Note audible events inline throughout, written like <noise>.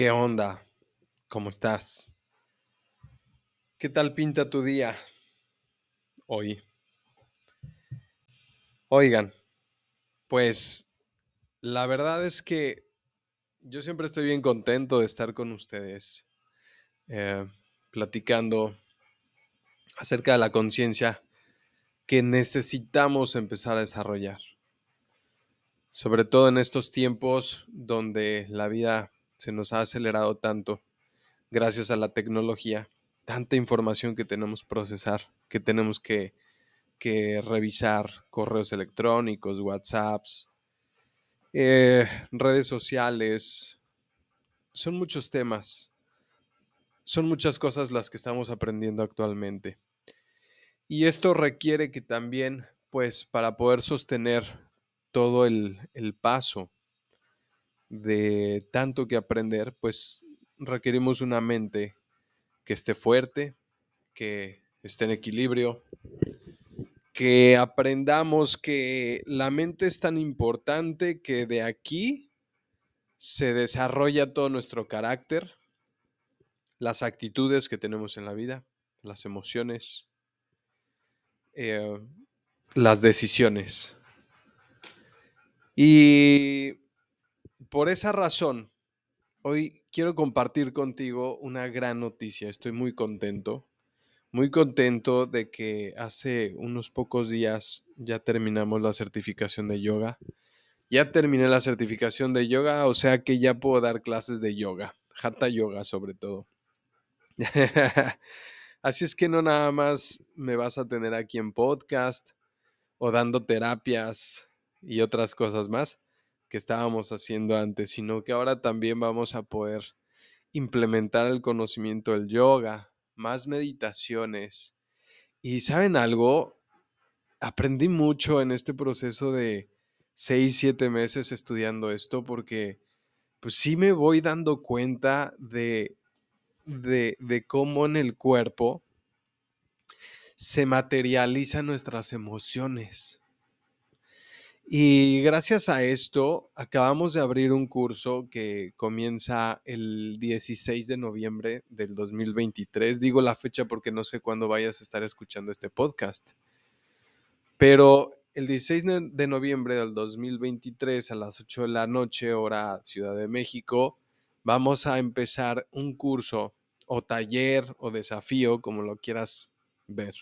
¿Qué onda? ¿Cómo estás? ¿Qué tal pinta tu día hoy? Oigan, pues la verdad es que yo siempre estoy bien contento de estar con ustedes, eh, platicando acerca de la conciencia que necesitamos empezar a desarrollar. Sobre todo en estos tiempos donde la vida se nos ha acelerado tanto gracias a la tecnología, tanta información que tenemos que procesar, que tenemos que, que revisar, correos electrónicos, WhatsApps, eh, redes sociales, son muchos temas, son muchas cosas las que estamos aprendiendo actualmente. Y esto requiere que también, pues, para poder sostener todo el, el paso de tanto que aprender, pues requerimos una mente que esté fuerte, que esté en equilibrio, que aprendamos que la mente es tan importante que de aquí se desarrolla todo nuestro carácter, las actitudes que tenemos en la vida, las emociones, eh, las decisiones. Y por esa razón, hoy quiero compartir contigo una gran noticia. Estoy muy contento, muy contento de que hace unos pocos días ya terminamos la certificación de yoga. Ya terminé la certificación de yoga, o sea que ya puedo dar clases de yoga, hatha yoga sobre todo. <laughs> Así es que no nada más me vas a tener aquí en podcast o dando terapias y otras cosas más, que estábamos haciendo antes, sino que ahora también vamos a poder implementar el conocimiento del yoga, más meditaciones. Y saben algo, aprendí mucho en este proceso de seis, siete meses estudiando esto porque pues sí me voy dando cuenta de, de, de cómo en el cuerpo se materializan nuestras emociones. Y gracias a esto, acabamos de abrir un curso que comienza el 16 de noviembre del 2023. Digo la fecha porque no sé cuándo vayas a estar escuchando este podcast. Pero el 16 de noviembre del 2023 a las 8 de la noche, hora Ciudad de México, vamos a empezar un curso o taller o desafío, como lo quieras ver,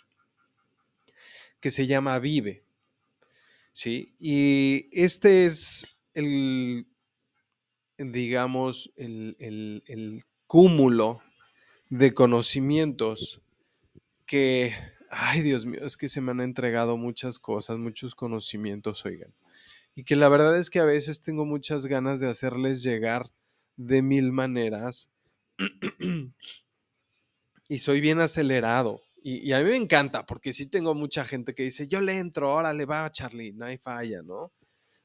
que se llama Vive. ¿Sí? Y este es el, digamos, el, cúmulo de conocimientos que, ay Dios mío, es que se me han entregado muchas cosas, muchos conocimientos, oigan. Y que la verdad es que a veces tengo muchas ganas de hacerles llegar de mil maneras. <clears throat> y soy bien acelerado. Y, a mí me encanta, porque sí tengo mucha gente que dice, yo le entro, ahora le va, Charlie, no hay falla, ¿no?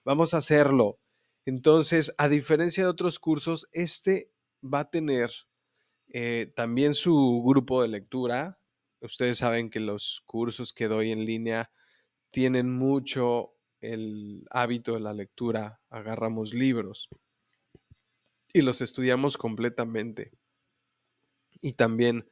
Vamos a hacerlo. Entonces, a diferencia de otros cursos, este va a tener eh, también su grupo de lectura. Ustedes saben que los cursos que doy en línea tienen mucho el hábito de la lectura. Agarramos libros y los estudiamos completamente. Y también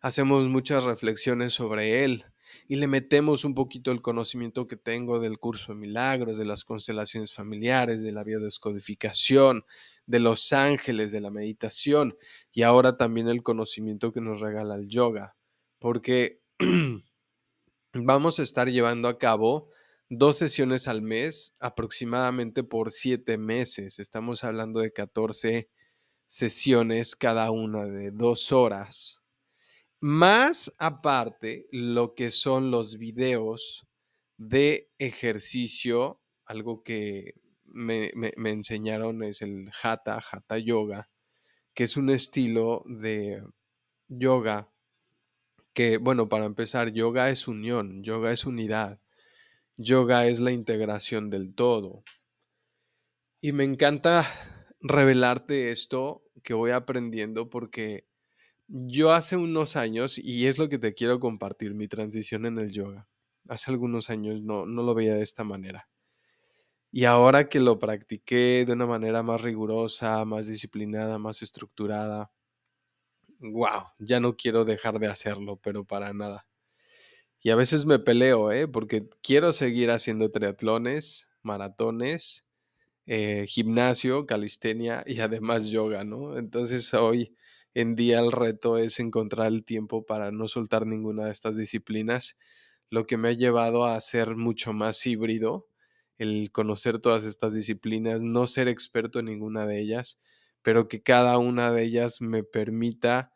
hacemos muchas reflexiones sobre él y le metemos un poquito el conocimiento que tengo del curso de milagros, de las constelaciones familiares, de la biodescodificación, de los ángeles, de la meditación y ahora también el conocimiento que nos regala el yoga, porque <clears throat> vamos a estar llevando a cabo dos sesiones al mes, aproximadamente por siete meses. Estamos hablando de 14 sesiones cada una de dos horas más aparte, lo que son los videos de ejercicio, algo que me, enseñaron es el Hatha, Hatha Yoga, que es un estilo de yoga que, bueno, para empezar, yoga es unión, yoga es unidad, yoga es la integración del todo. Y me encanta revelarte esto que voy aprendiendo porque yo hace unos años, y es lo que te quiero compartir, mi transición en el yoga. Hace algunos años no, no lo veía de esta manera. Y ahora que lo practiqué de una manera más rigurosa, más disciplinada, más estructurada, wow, ya no quiero dejar de hacerlo, pero para nada. Y a veces me peleo, ¿eh? Porque quiero seguir haciendo triatlones, maratones, eh, gimnasio, calistenia y además yoga, ¿no? Entonces hoy en día el reto es encontrar el tiempo para no soltar ninguna de estas disciplinas, lo que me ha llevado a ser mucho más híbrido el conocer todas estas disciplinas, no ser experto en ninguna de ellas, pero que cada una de ellas me permita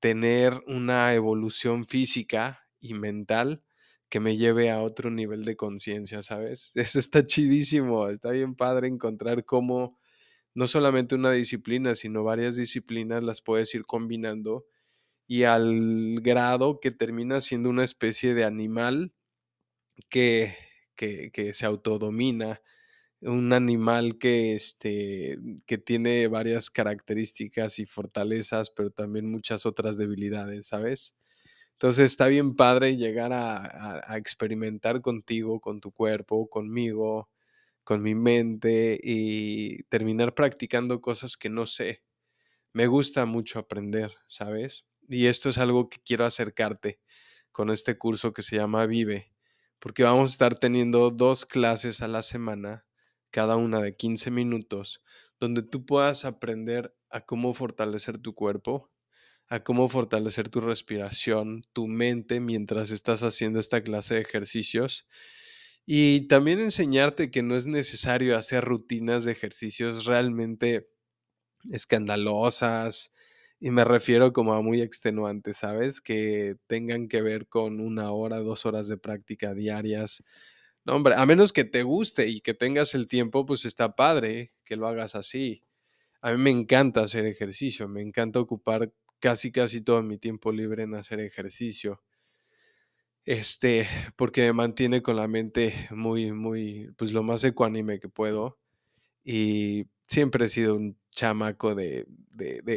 tener una evolución física y mental que me lleve a otro nivel de conciencia, ¿sabes? <laughs> Eso está chidísimo, está bien padre encontrar cómo no solamente una disciplina, sino varias disciplinas las puedes ir combinando y al grado que termina siendo una especie de animal que que, se autodomina, un animal que, este, que tiene varias características y fortalezas, pero también muchas otras debilidades, ¿sabes? Entonces está bien padre llegar a, a, experimentar contigo, con tu cuerpo, conmigo, con mi mente y terminar practicando cosas que no sé. Me gusta mucho aprender, ¿sabes? Y esto es algo que quiero acercarte con este curso que se llama Vive porque vamos a estar teniendo dos clases a la semana, cada una de 15 minutos, donde tú puedas aprender a cómo fortalecer tu cuerpo, a cómo fortalecer tu respiración, tu mente mientras estás haciendo esta clase de ejercicios. Y también enseñarte que no es necesario hacer rutinas de ejercicios realmente escandalosas, y me refiero como a muy extenuantes, ¿sabes? Que tengan que ver con una hora, dos horas de práctica diarias. No, hombre, a menos que te guste y que tengas el tiempo, pues está padre que lo hagas así. A mí me encanta hacer ejercicio, me encanta ocupar casi casi todo mi tiempo libre en hacer ejercicio. Este, porque me mantiene con la mente muy, muy, pues lo más ecuánime que puedo. Y siempre he sido un chamaco de,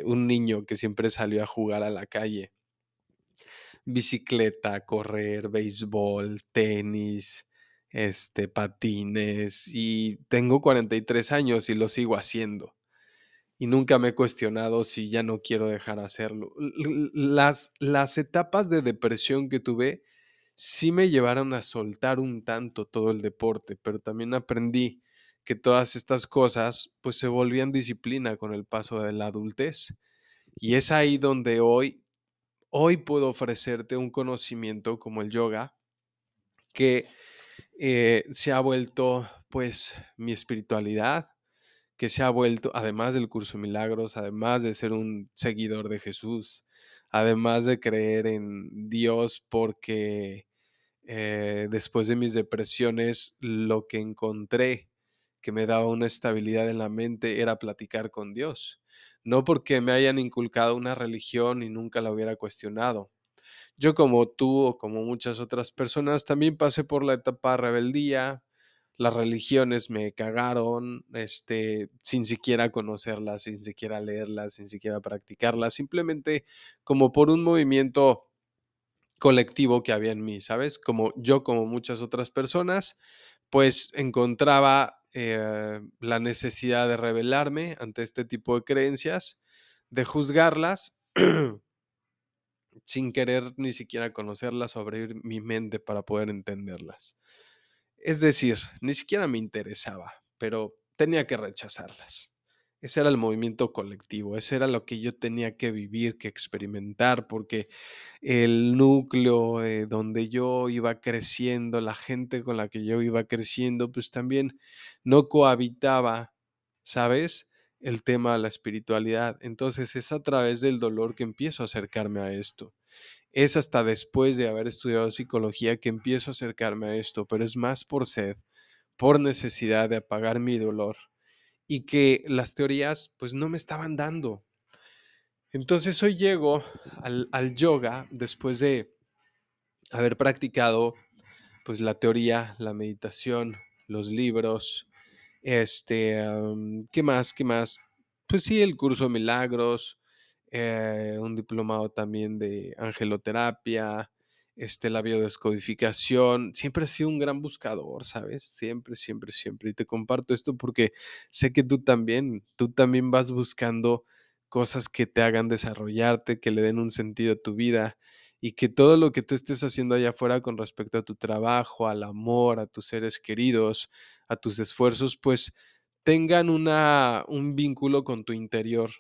un niño que siempre salió a jugar a la calle. Bicicleta, correr, béisbol, tenis, este, patines y tengo 43 años y lo sigo haciendo. Y nunca me he cuestionado si ya no quiero dejar hacerlo. Las, las etapas de depresión que tuve sí me llevaron a soltar un tanto todo el deporte, pero también aprendí que todas estas cosas pues se volvían disciplina con el paso de la adultez. Y es ahí donde hoy, hoy puedo ofrecerte un conocimiento como el yoga que eh, se ha vuelto pues mi espiritualidad, que se ha vuelto, además del curso Milagros, además de ser un seguidor de Jesús, además de creer en Dios porque eh, después de mis depresiones lo que encontré que me daba una estabilidad en la mente era platicar con Dios. No porque me hayan inculcado una religión y nunca la hubiera cuestionado. Yo como tú o como muchas otras personas también pasé por la etapa de rebeldía, las religiones me cagaron, este, sin siquiera conocerlas, sin siquiera leerlas, sin siquiera practicarlas, simplemente como por un movimiento colectivo que había en mí, ¿sabes? Como yo, como muchas otras personas, pues encontraba eh, la necesidad de rebelarme ante este tipo de creencias, de juzgarlas <clears throat> sin querer ni siquiera conocerlas o abrir mi mente para poder entenderlas. Es decir, ni siquiera me interesaba, pero tenía que rechazarlas. Ese era el movimiento colectivo, ese era lo que yo tenía que vivir, que experimentar, porque el núcleo eh, donde yo iba creciendo, la gente con la que yo iba creciendo, pues también no cohabitaba, ¿sabes? El tema de la espiritualidad. Entonces es a través del dolor que empiezo a acercarme a esto. Es hasta después de haber estudiado psicología que empiezo a acercarme a esto, pero es más por sed, por necesidad de apagar mi dolor y que las teorías pues no me estaban dando. Entonces hoy llego al, yoga después de haber practicado pues la teoría, la meditación, los libros, este, ¿qué más? ¿Qué más? Pues sí, el curso de milagros, eh, un diplomado también de angeloterapia, este, la biodescodificación. Siempre he sido un gran buscador, ¿sabes? Siempre, siempre, siempre. Y te comparto esto porque sé que tú también, tú también vas buscando cosas que te hagan desarrollarte, que le den un sentido a tu vida y que todo lo que tú estés haciendo allá afuera con respecto a tu trabajo, al amor, a tus seres queridos, a tus esfuerzos, pues tengan una, un vínculo con tu interior,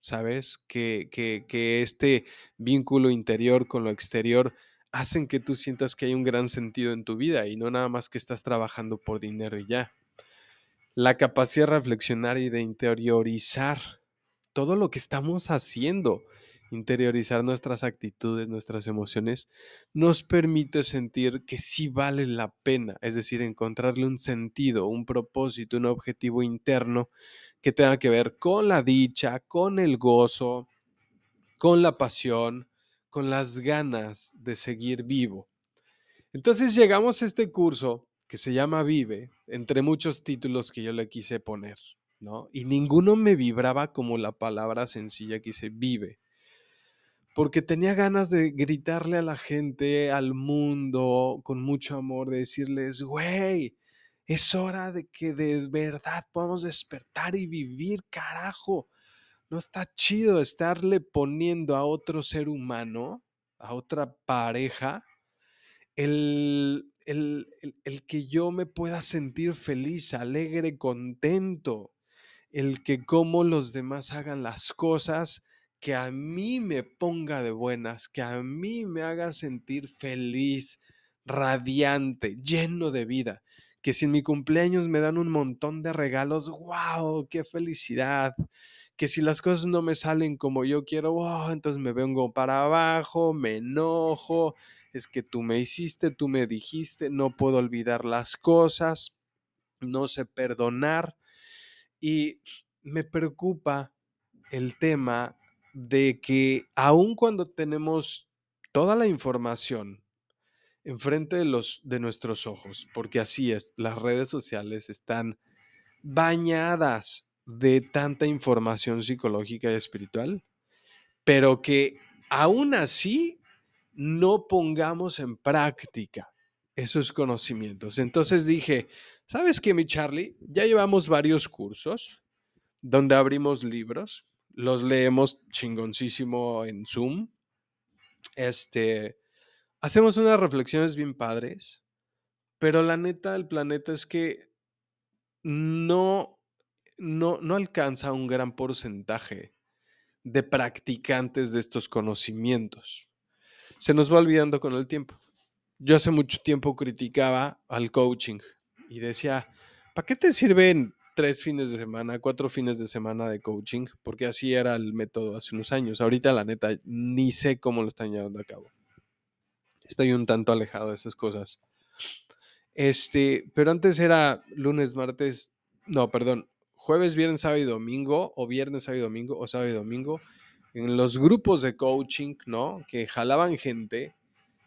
¿sabes? Que, que, que este vínculo interior con lo exterior hacen que tú sientas que hay un gran sentido en tu vida y no nada más que estás trabajando por dinero y ya. La capacidad de reflexionar y de interiorizar todo lo que estamos haciendo, interiorizar nuestras actitudes, nuestras emociones, nos permite sentir que sí vale la pena, es decir, encontrarle un sentido, un propósito, un objetivo interno que tenga que ver con la dicha, con el gozo, con la pasión, con las ganas de seguir vivo. Entonces llegamos a este curso que se llama Vive, entre muchos títulos que yo le quise poner, ¿no? Y ninguno me vibraba como la palabra sencilla que dice Vive porque tenía ganas de gritarle a la gente, al mundo, con mucho amor, de decirles, güey, es hora de que de verdad podamos despertar y vivir, carajo. No está chido estarle poniendo a otro ser humano, a otra pareja, el, el, el, que yo me pueda sentir feliz, alegre, contento, el que como los demás hagan las cosas que a mí me ponga de buenas, que a mí me haga sentir feliz, radiante, lleno de vida. Que si en mi cumpleaños me dan un montón de regalos, wow, qué felicidad. Que si las cosas no me salen como yo quiero, wow, entonces me vengo para abajo, me enojo, es que tú me hiciste, tú me dijiste, no puedo olvidar las cosas, no sé perdonar. Y me preocupa el tema de que aun cuando tenemos toda la información enfrente de, los, de nuestros ojos, porque así es, las redes sociales están bañadas de tanta información psicológica y espiritual, pero que aún así no pongamos en práctica esos conocimientos. Entonces dije, ¿sabes qué, mi Charlie? Ya llevamos varios cursos donde abrimos libros los leemos chingoncísimo en Zoom. Este, hacemos unas reflexiones bien padres, pero la neta del planeta es que no, no, no alcanza un gran porcentaje de practicantes de estos conocimientos. Se nos va olvidando con el tiempo. Yo hace mucho tiempo criticaba al coaching y decía, ¿para qué te sirven tres fines de semana, cuatro fines de semana de coaching, porque así era el método hace unos años. Ahorita, la neta, ni sé cómo lo están llevando a cabo. Estoy un tanto alejado de esas cosas. Este, pero antes era lunes, martes, no, perdón, jueves, viernes, sábado y domingo, o viernes, sábado y domingo, o sábado y domingo, en los grupos de coaching, ¿no? Que jalaban gente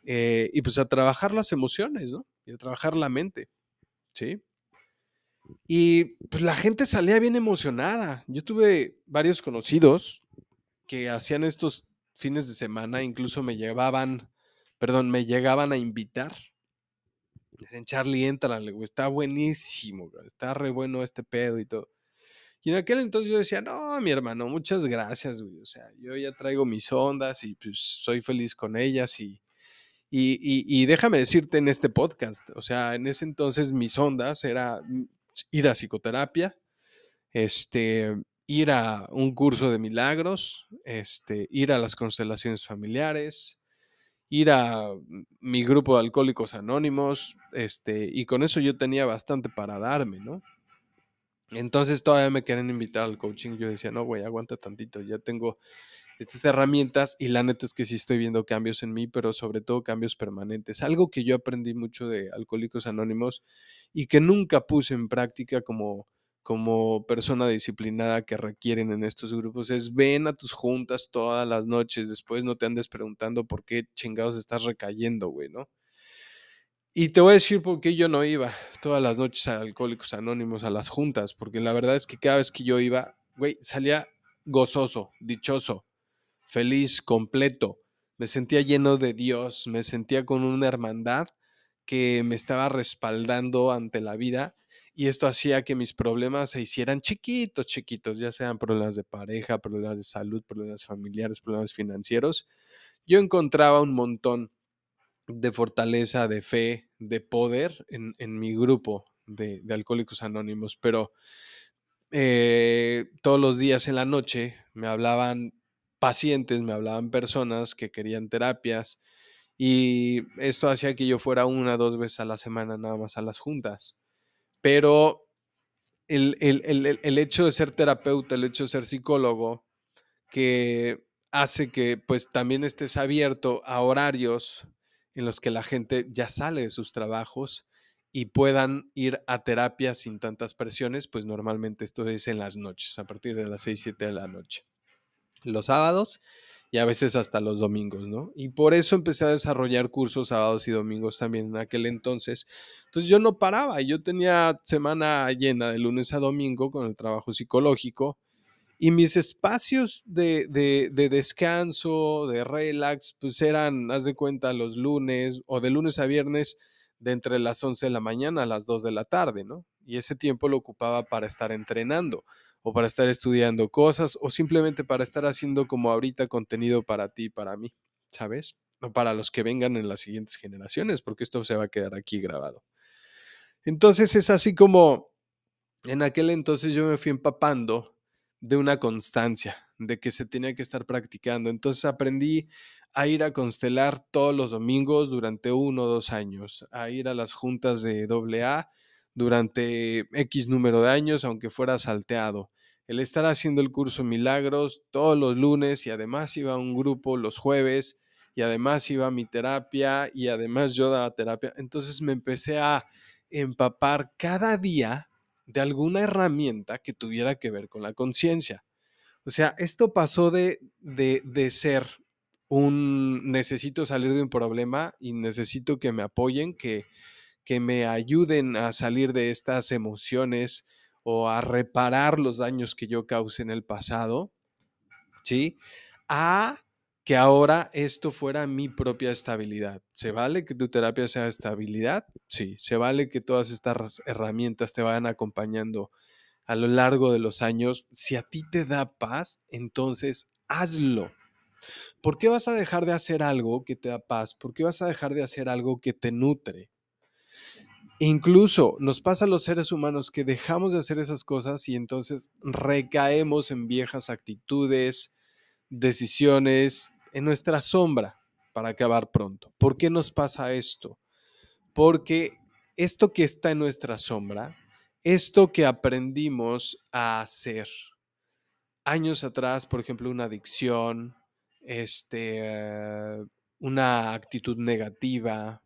eh, y pues a trabajar las emociones, ¿no? Y a trabajar la mente, ¿sí? Y pues la gente salía bien emocionada. Yo tuve varios conocidos que hacían estos fines de semana, incluso me llevaban, perdón, me llegaban a invitar. Dicen, Charlie, entrale, güey, está buenísimo, está re bueno este pedo y todo. Y en aquel entonces yo decía, no, mi hermano, muchas gracias, güey. O sea, yo ya traigo mis ondas y pues soy feliz con ellas y, y, y, déjame decirte en este podcast, o sea, en ese entonces mis ondas era ir a psicoterapia, este, ir a un curso de milagros, este, ir a las constelaciones familiares, ir a mi grupo de alcohólicos anónimos, este, y con eso yo tenía bastante para darme, ¿no? Entonces todavía me querían invitar al coaching. Yo decía, no, güey, aguanta tantito, ya tengo estas herramientas y la neta es que sí estoy viendo cambios en mí, pero sobre todo cambios permanentes. Algo que yo aprendí mucho de Alcohólicos Anónimos y que nunca puse en práctica como, como persona disciplinada que requieren en estos grupos es ven a tus juntas todas las noches, después no te andes preguntando por qué chingados estás recayendo, güey, ¿no? Y te voy a decir por qué yo no iba todas las noches a Alcohólicos Anónimos, a las juntas, porque la verdad es que cada vez que yo iba, güey, salía gozoso, dichoso, feliz, completo. me sentía lleno de Dios, me sentía con una hermandad que me estaba respaldando ante la vida y esto hacía que mis problemas se hicieran chiquitos, chiquitos, ya sean problemas de pareja, problemas de salud, problemas familiares, problemas financieros. Yo encontraba un montón de fortaleza, de fe, de poder en, mi grupo de, Alcohólicos Anónimos, pero eh, todos los días en la noche me hablaban pacientes, me hablaban personas que querían terapias y esto hacía que yo fuera una dos veces a la semana nada más a las juntas. Pero el, el hecho de ser terapeuta, el hecho de ser psicólogo, que hace que pues también estés abierto a horarios en los que la gente ya sale de sus trabajos y puedan ir a terapia sin tantas presiones, pues normalmente esto es en las noches, a partir de las 6, 7 de la noche. Los sábados y a veces hasta los domingos, ¿no? Y por eso empecé a desarrollar cursos sábados y domingos también en aquel entonces. Entonces yo no paraba, yo tenía semana llena de lunes a domingo con el trabajo psicológico y mis espacios de, descanso, de relax, pues eran, haz de cuenta, los lunes o de lunes a viernes de entre las 11 de la mañana a las 2 de la tarde, ¿no? Y ese tiempo lo ocupaba para estar entrenando o para estar estudiando cosas o simplemente para estar haciendo como ahorita contenido para ti para mí, ¿sabes? O para los que vengan en las siguientes generaciones, porque esto se va a quedar aquí grabado. Entonces es así como en aquel entonces yo me fui empapando de una constancia, de que se tenía que estar practicando. Entonces aprendí a ir a constelar todos los domingos durante uno o dos años, a ir a las juntas de AA durante X número de años, aunque fuera salteado. El estar haciendo el curso Milagros todos los lunes y además iba a un grupo los jueves y además iba a mi terapia y además yo daba terapia. Entonces me empecé a empapar cada día de alguna herramienta que tuviera que ver con la conciencia. O sea, esto pasó de, de, ser un necesito salir de un problema y necesito que me apoyen, que, que me ayuden a salir de estas emociones o a reparar los daños que yo causé en el pasado, ¿sí? A que ahora esto fuera mi propia estabilidad. ¿Se vale que tu terapia sea estabilidad? Sí, se vale que todas estas herramientas te vayan acompañando a lo largo de los años. Si a ti te da paz, entonces hazlo. ¿Por qué vas a dejar de hacer algo que te da paz? ¿Por qué vas a dejar de hacer algo que te nutre? Incluso nos pasa a los seres humanos que dejamos de hacer esas cosas y entonces recaemos en viejas actitudes, decisiones en nuestra sombra para acabar pronto. ¿Por qué nos pasa esto? Porque esto que está en nuestra sombra, esto que aprendimos a hacer años atrás, por ejemplo, una adicción, este, una actitud negativa,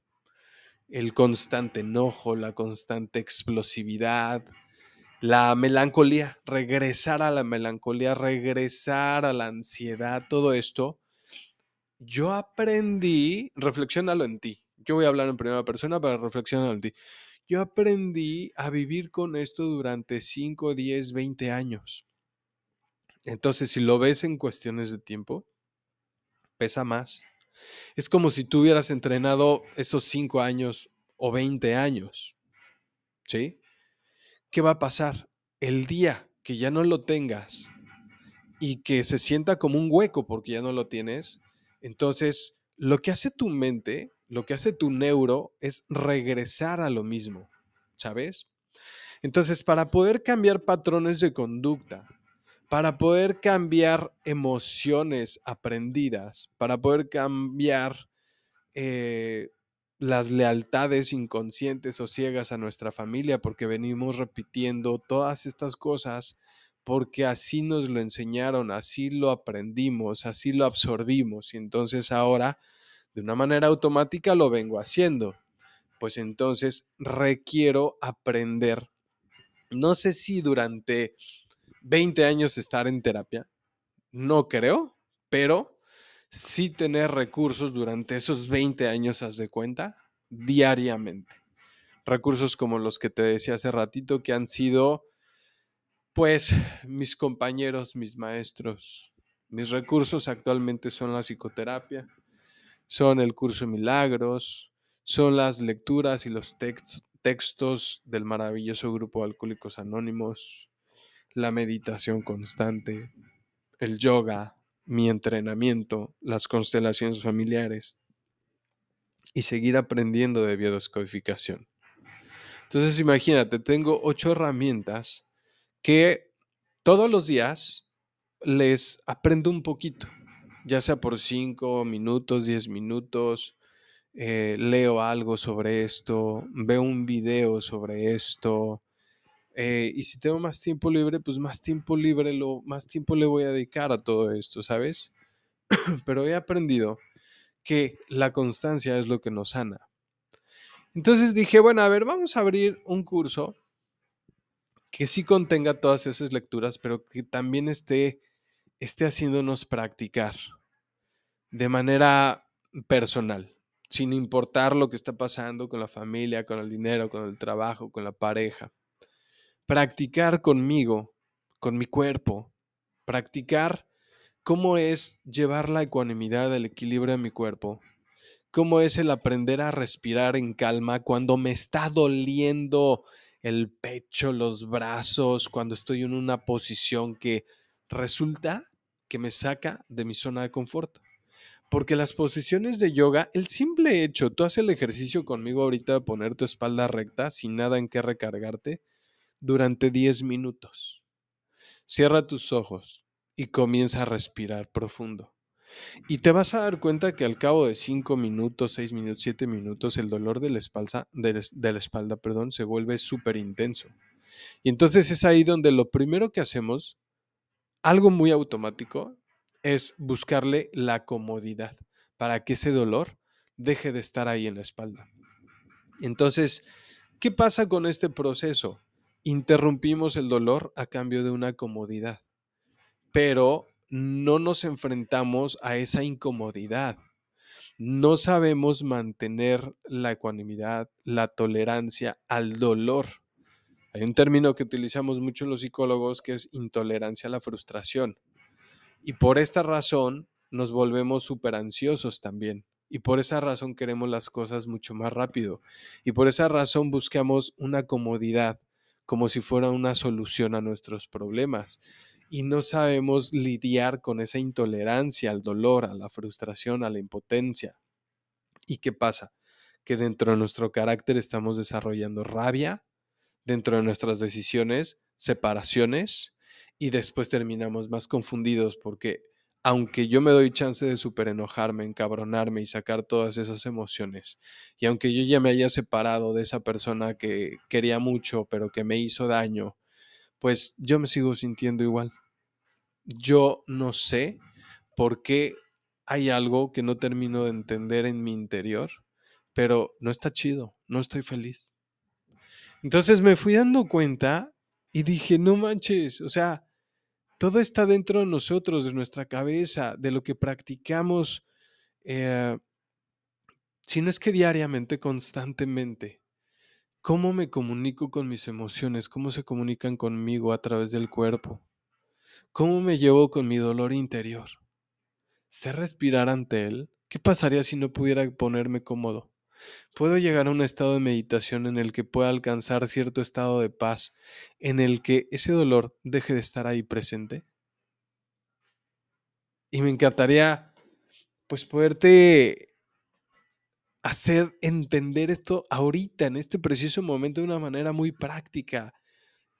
el constante enojo, la constante explosividad, la melancolía, regresar a la melancolía, regresar a la ansiedad, todo esto, yo aprendí, reflexionalo en ti. Yo voy a hablar en primera persona, para reflexionar en ti. Yo aprendí a vivir con esto durante 5, 10, 20 años. Entonces, si lo ves en cuestiones de tiempo, pesa más. Es como si tú hubieras entrenado esos 5 años o 20 años. ¿Sí? ¿qué va a pasar? El día que ya no lo tengas y que se sienta como un hueco porque ya no lo tienes, entonces lo que hace tu mente, lo que hace tu neuro es regresar a lo mismo, ¿sabes? Entonces, para poder cambiar patrones de conducta, para poder cambiar emociones aprendidas, para poder cambiar eh, las lealtades inconscientes o ciegas a nuestra familia porque venimos repitiendo todas estas cosas porque así nos lo enseñaron, así lo aprendimos, así lo absorbimos y entonces ahora de una manera automática lo vengo haciendo. Pues entonces requiero aprender. No sé si durante 20 años estar en terapia, no creo, pero sí tener recursos durante esos 20 años, haz de cuenta, diariamente. Recursos como los que te decía hace ratito, que han sido, pues, mis compañeros, mis maestros. Mis recursos actualmente son la psicoterapia, son el curso de milagros, son las lecturas y los textos del maravilloso grupo de Alcohólicos Anónimos, la meditación constante, el yoga, mi entrenamiento, las constelaciones familiares y seguir aprendiendo de biodescodificación. Entonces imagínate, tengo ocho herramientas que todos los días les aprendo un poquito, ya sea por cinco minutos, diez minutos, eh, leo algo sobre esto, veo un video sobre esto. Eh, y si tengo más tiempo libre, pues más tiempo libre, lo, más tiempo le voy a dedicar a todo esto, ¿sabes? <clears throat> Pero he aprendido que la constancia es lo que nos sana. Entonces dije, bueno, a ver, vamos a abrir un curso que sí contenga todas esas lecturas, pero que también esté, esté haciéndonos practicar de manera personal sin importar lo que está pasando con la familia, con el dinero, con el trabajo, con la pareja. Practicar conmigo, con mi cuerpo, practicar cómo es llevar la ecuanimidad, el equilibrio a mi cuerpo, cómo es el aprender a respirar en calma cuando me está doliendo el pecho, los brazos, cuando estoy en una posición que resulta que me saca de mi zona de confort. Porque las posiciones de yoga, el simple hecho, tú haces el ejercicio conmigo ahorita de poner tu espalda recta sin nada en qué recargarte durante 10 minutos. Cierra tus ojos y comienza a respirar profundo. Y te vas a dar cuenta que al cabo de 5 minutos, 6 minutos, 7 minutos, el dolor de la espalda, de, de la espalda perdón, se vuelve súper intenso. Y entonces es ahí donde lo primero que hacemos, algo muy automático, es buscarle la comodidad para que ese dolor deje de estar ahí en la espalda. Entonces, ¿qué pasa con este proceso? Interrumpimos el dolor a cambio de una comodidad, pero no nos enfrentamos a esa incomodidad. No sabemos mantener la ecuanimidad, la tolerancia al dolor. Hay un término que utilizamos mucho los psicólogos que es intolerancia a la frustración. Y por esta razón nos volvemos súper ansiosos también. Y por esa razón queremos las cosas mucho más rápido. Y por esa razón buscamos una comodidad como si fuera una solución a nuestros problemas. Y no sabemos lidiar con esa intolerancia al dolor, a la frustración, a la impotencia. ¿Y qué pasa? Que dentro de nuestro carácter estamos desarrollando rabia, dentro de nuestras decisiones, separaciones y después terminamos más confundidos porque aunque yo me doy chance de super enojarme, encabronarme y sacar todas esas emociones, y aunque yo ya me haya separado de esa persona que quería mucho, pero que me hizo daño, pues yo me sigo sintiendo igual. Yo no sé por qué hay algo que no termino de entender en mi interior, pero no está chido, no estoy feliz. Entonces me fui dando cuenta y dije, no manches, o sea, todo está dentro de nosotros, de nuestra cabeza, de lo que practicamos, eh, si no es que diariamente, constantemente. ¿Cómo me comunico con mis emociones? ¿Cómo se comunican conmigo a través del cuerpo? ¿Cómo me llevo con mi dolor interior? ¿Sé respirar ante él? ¿Qué pasaría si no pudiera ponerme cómodo? ¿Puedo llegar a un estado de meditación en el que pueda alcanzar cierto estado de paz, en el que ese dolor deje de estar ahí presente? Y me encantaría, pues, poderte hacer entender esto ahorita, en este preciso momento, de una manera muy práctica.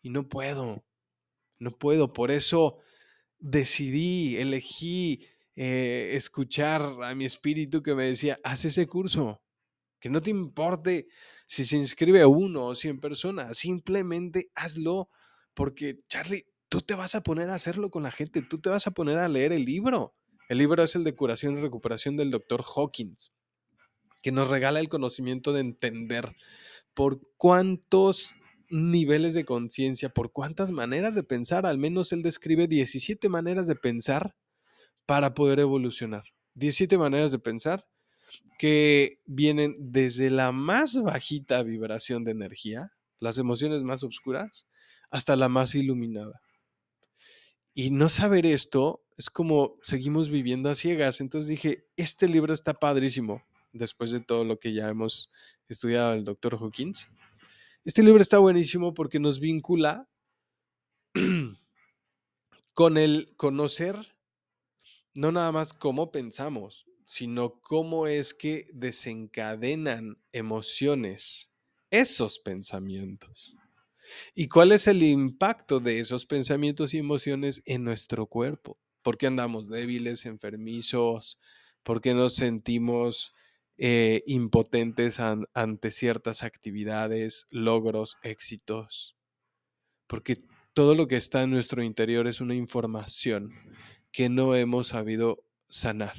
Y no puedo, no puedo. Por eso decidí, elegí eh, escuchar a mi espíritu que me decía, haz ese curso que no te importe si se inscribe uno o 100 personas, simplemente hazlo porque, Charlie, tú te vas a poner a hacerlo con la gente, tú te vas a poner a leer el libro. El libro es el de curación y recuperación del doctor Hawkins, que nos regala el conocimiento de entender por cuántos niveles de conciencia, por cuántas maneras de pensar, al menos él describe 17 maneras de pensar para poder evolucionar. 17 maneras de pensar que vienen desde la más bajita vibración de energía, las emociones más oscuras, hasta la más iluminada. Y no saber esto Es como seguimos viviendo a ciegas. Entonces dije, este libro está padrísimo, después de todo lo que ya hemos estudiado el doctor Hawkins. Este libro está buenísimo porque nos vincula <clears throat> con el conocer no nada más cómo pensamos, sino cómo es que desencadenan emociones esos pensamientos. ¿Y cuál es el impacto de esos pensamientos y emociones en nuestro cuerpo? ¿Por qué andamos débiles, enfermizos? ¿Por qué nos sentimos eh, impotentes ante ciertas actividades, logros, éxitos? Porque todo lo que está en nuestro interior es una información que no hemos sabido sanar.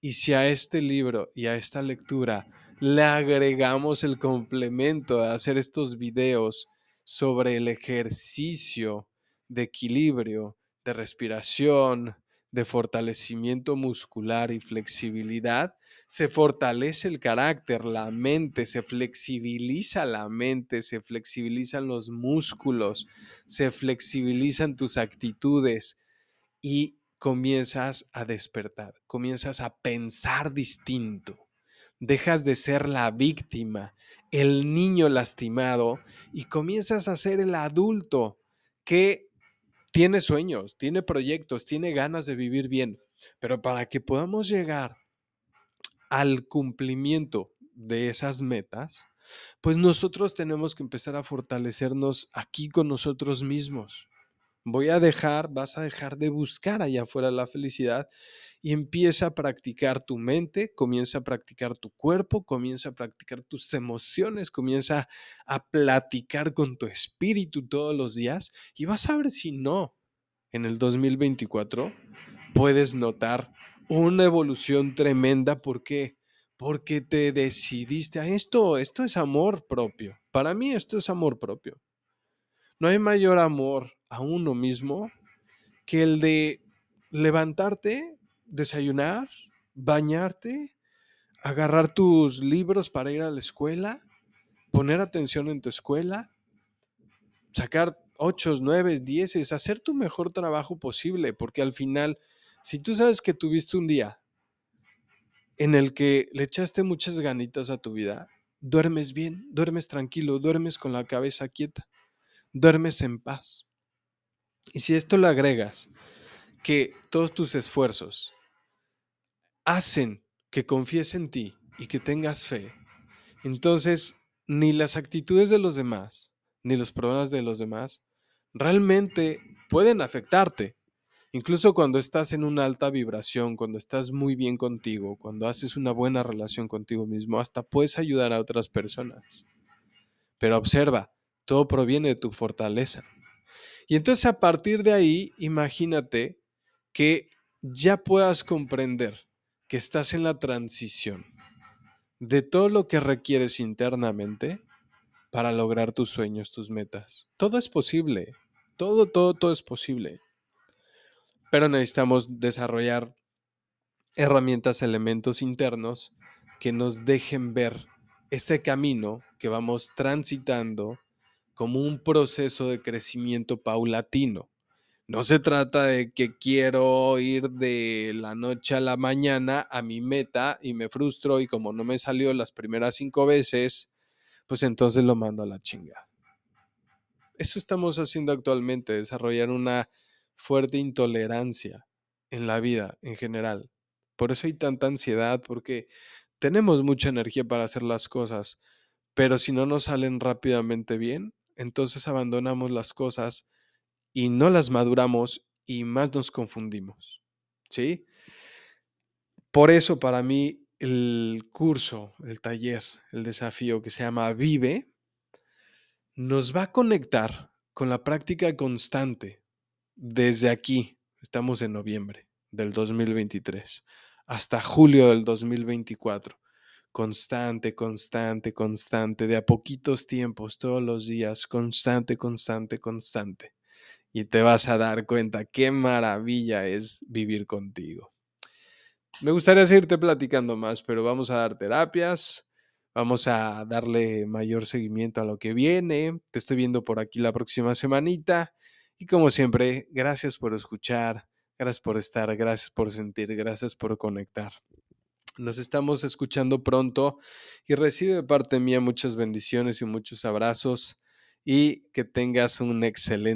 Y si a este libro y a esta lectura le agregamos el complemento de hacer estos videos sobre el ejercicio de equilibrio, de respiración, de fortalecimiento muscular y flexibilidad, se fortalece el carácter, la mente, se flexibiliza la mente, se flexibilizan los músculos, se flexibilizan tus actitudes y comienzas a despertar, comienzas a pensar distinto, dejas de ser la víctima, el niño lastimado y comienzas a ser el adulto que tiene sueños, tiene proyectos, tiene ganas de vivir bien. Pero para que podamos llegar al cumplimiento de esas metas, pues nosotros tenemos que empezar a fortalecernos aquí con nosotros mismos voy a dejar, vas a dejar de buscar allá afuera la felicidad y empieza a practicar tu mente, comienza a practicar tu cuerpo, comienza a practicar tus emociones, comienza a platicar con tu espíritu todos los días y vas a ver si no, en el 2024 puedes notar una evolución tremenda. ¿Por qué? Porque te decidiste a esto, esto es amor propio. Para mí esto es amor propio. No hay mayor amor a uno mismo que el de levantarte, desayunar, bañarte, agarrar tus libros para ir a la escuela, poner atención en tu escuela, sacar 8, 9, 10, hacer tu mejor trabajo posible, porque al final, si tú sabes que tuviste un día en el que le echaste muchas ganitas a tu vida, duermes bien, duermes tranquilo, duermes con la cabeza quieta, duermes en paz. Y si esto lo agregas, que todos tus esfuerzos hacen que confíes en ti y que tengas fe, entonces ni las actitudes de los demás, ni los problemas de los demás, realmente pueden afectarte. Incluso cuando estás en una alta vibración, cuando estás muy bien contigo, cuando haces una buena relación contigo mismo, hasta puedes ayudar a otras personas. Pero observa, todo proviene de tu fortaleza. Y entonces a partir de ahí, imagínate que ya puedas comprender que estás en la transición de todo lo que requieres internamente para lograr tus sueños, tus metas. Todo es posible, todo, todo, todo es posible. Pero necesitamos desarrollar herramientas, elementos internos que nos dejen ver ese camino que vamos transitando como un proceso de crecimiento paulatino. No se trata de que quiero ir de la noche a la mañana a mi meta y me frustro y como no me salió las primeras cinco veces, pues entonces lo mando a la chinga. Eso estamos haciendo actualmente, desarrollar una fuerte intolerancia en la vida en general. Por eso hay tanta ansiedad, porque tenemos mucha energía para hacer las cosas, pero si no nos salen rápidamente bien, entonces abandonamos las cosas y no las maduramos y más nos confundimos. ¿Sí? Por eso para mí el curso, el taller, el desafío que se llama Vive, nos va a conectar con la práctica constante desde aquí, estamos en noviembre del 2023, hasta julio del 2024 constante, constante, constante, de a poquitos tiempos, todos los días, constante, constante, constante. Y te vas a dar cuenta qué maravilla es vivir contigo. Me gustaría seguirte platicando más, pero vamos a dar terapias, vamos a darle mayor seguimiento a lo que viene. Te estoy viendo por aquí la próxima semanita. Y como siempre, gracias por escuchar, Gracias por estar, gracias por sentir, gracias por conectar. Nos estamos escuchando pronto y recibe de parte mía muchas bendiciones y muchos abrazos y que tengas un excelente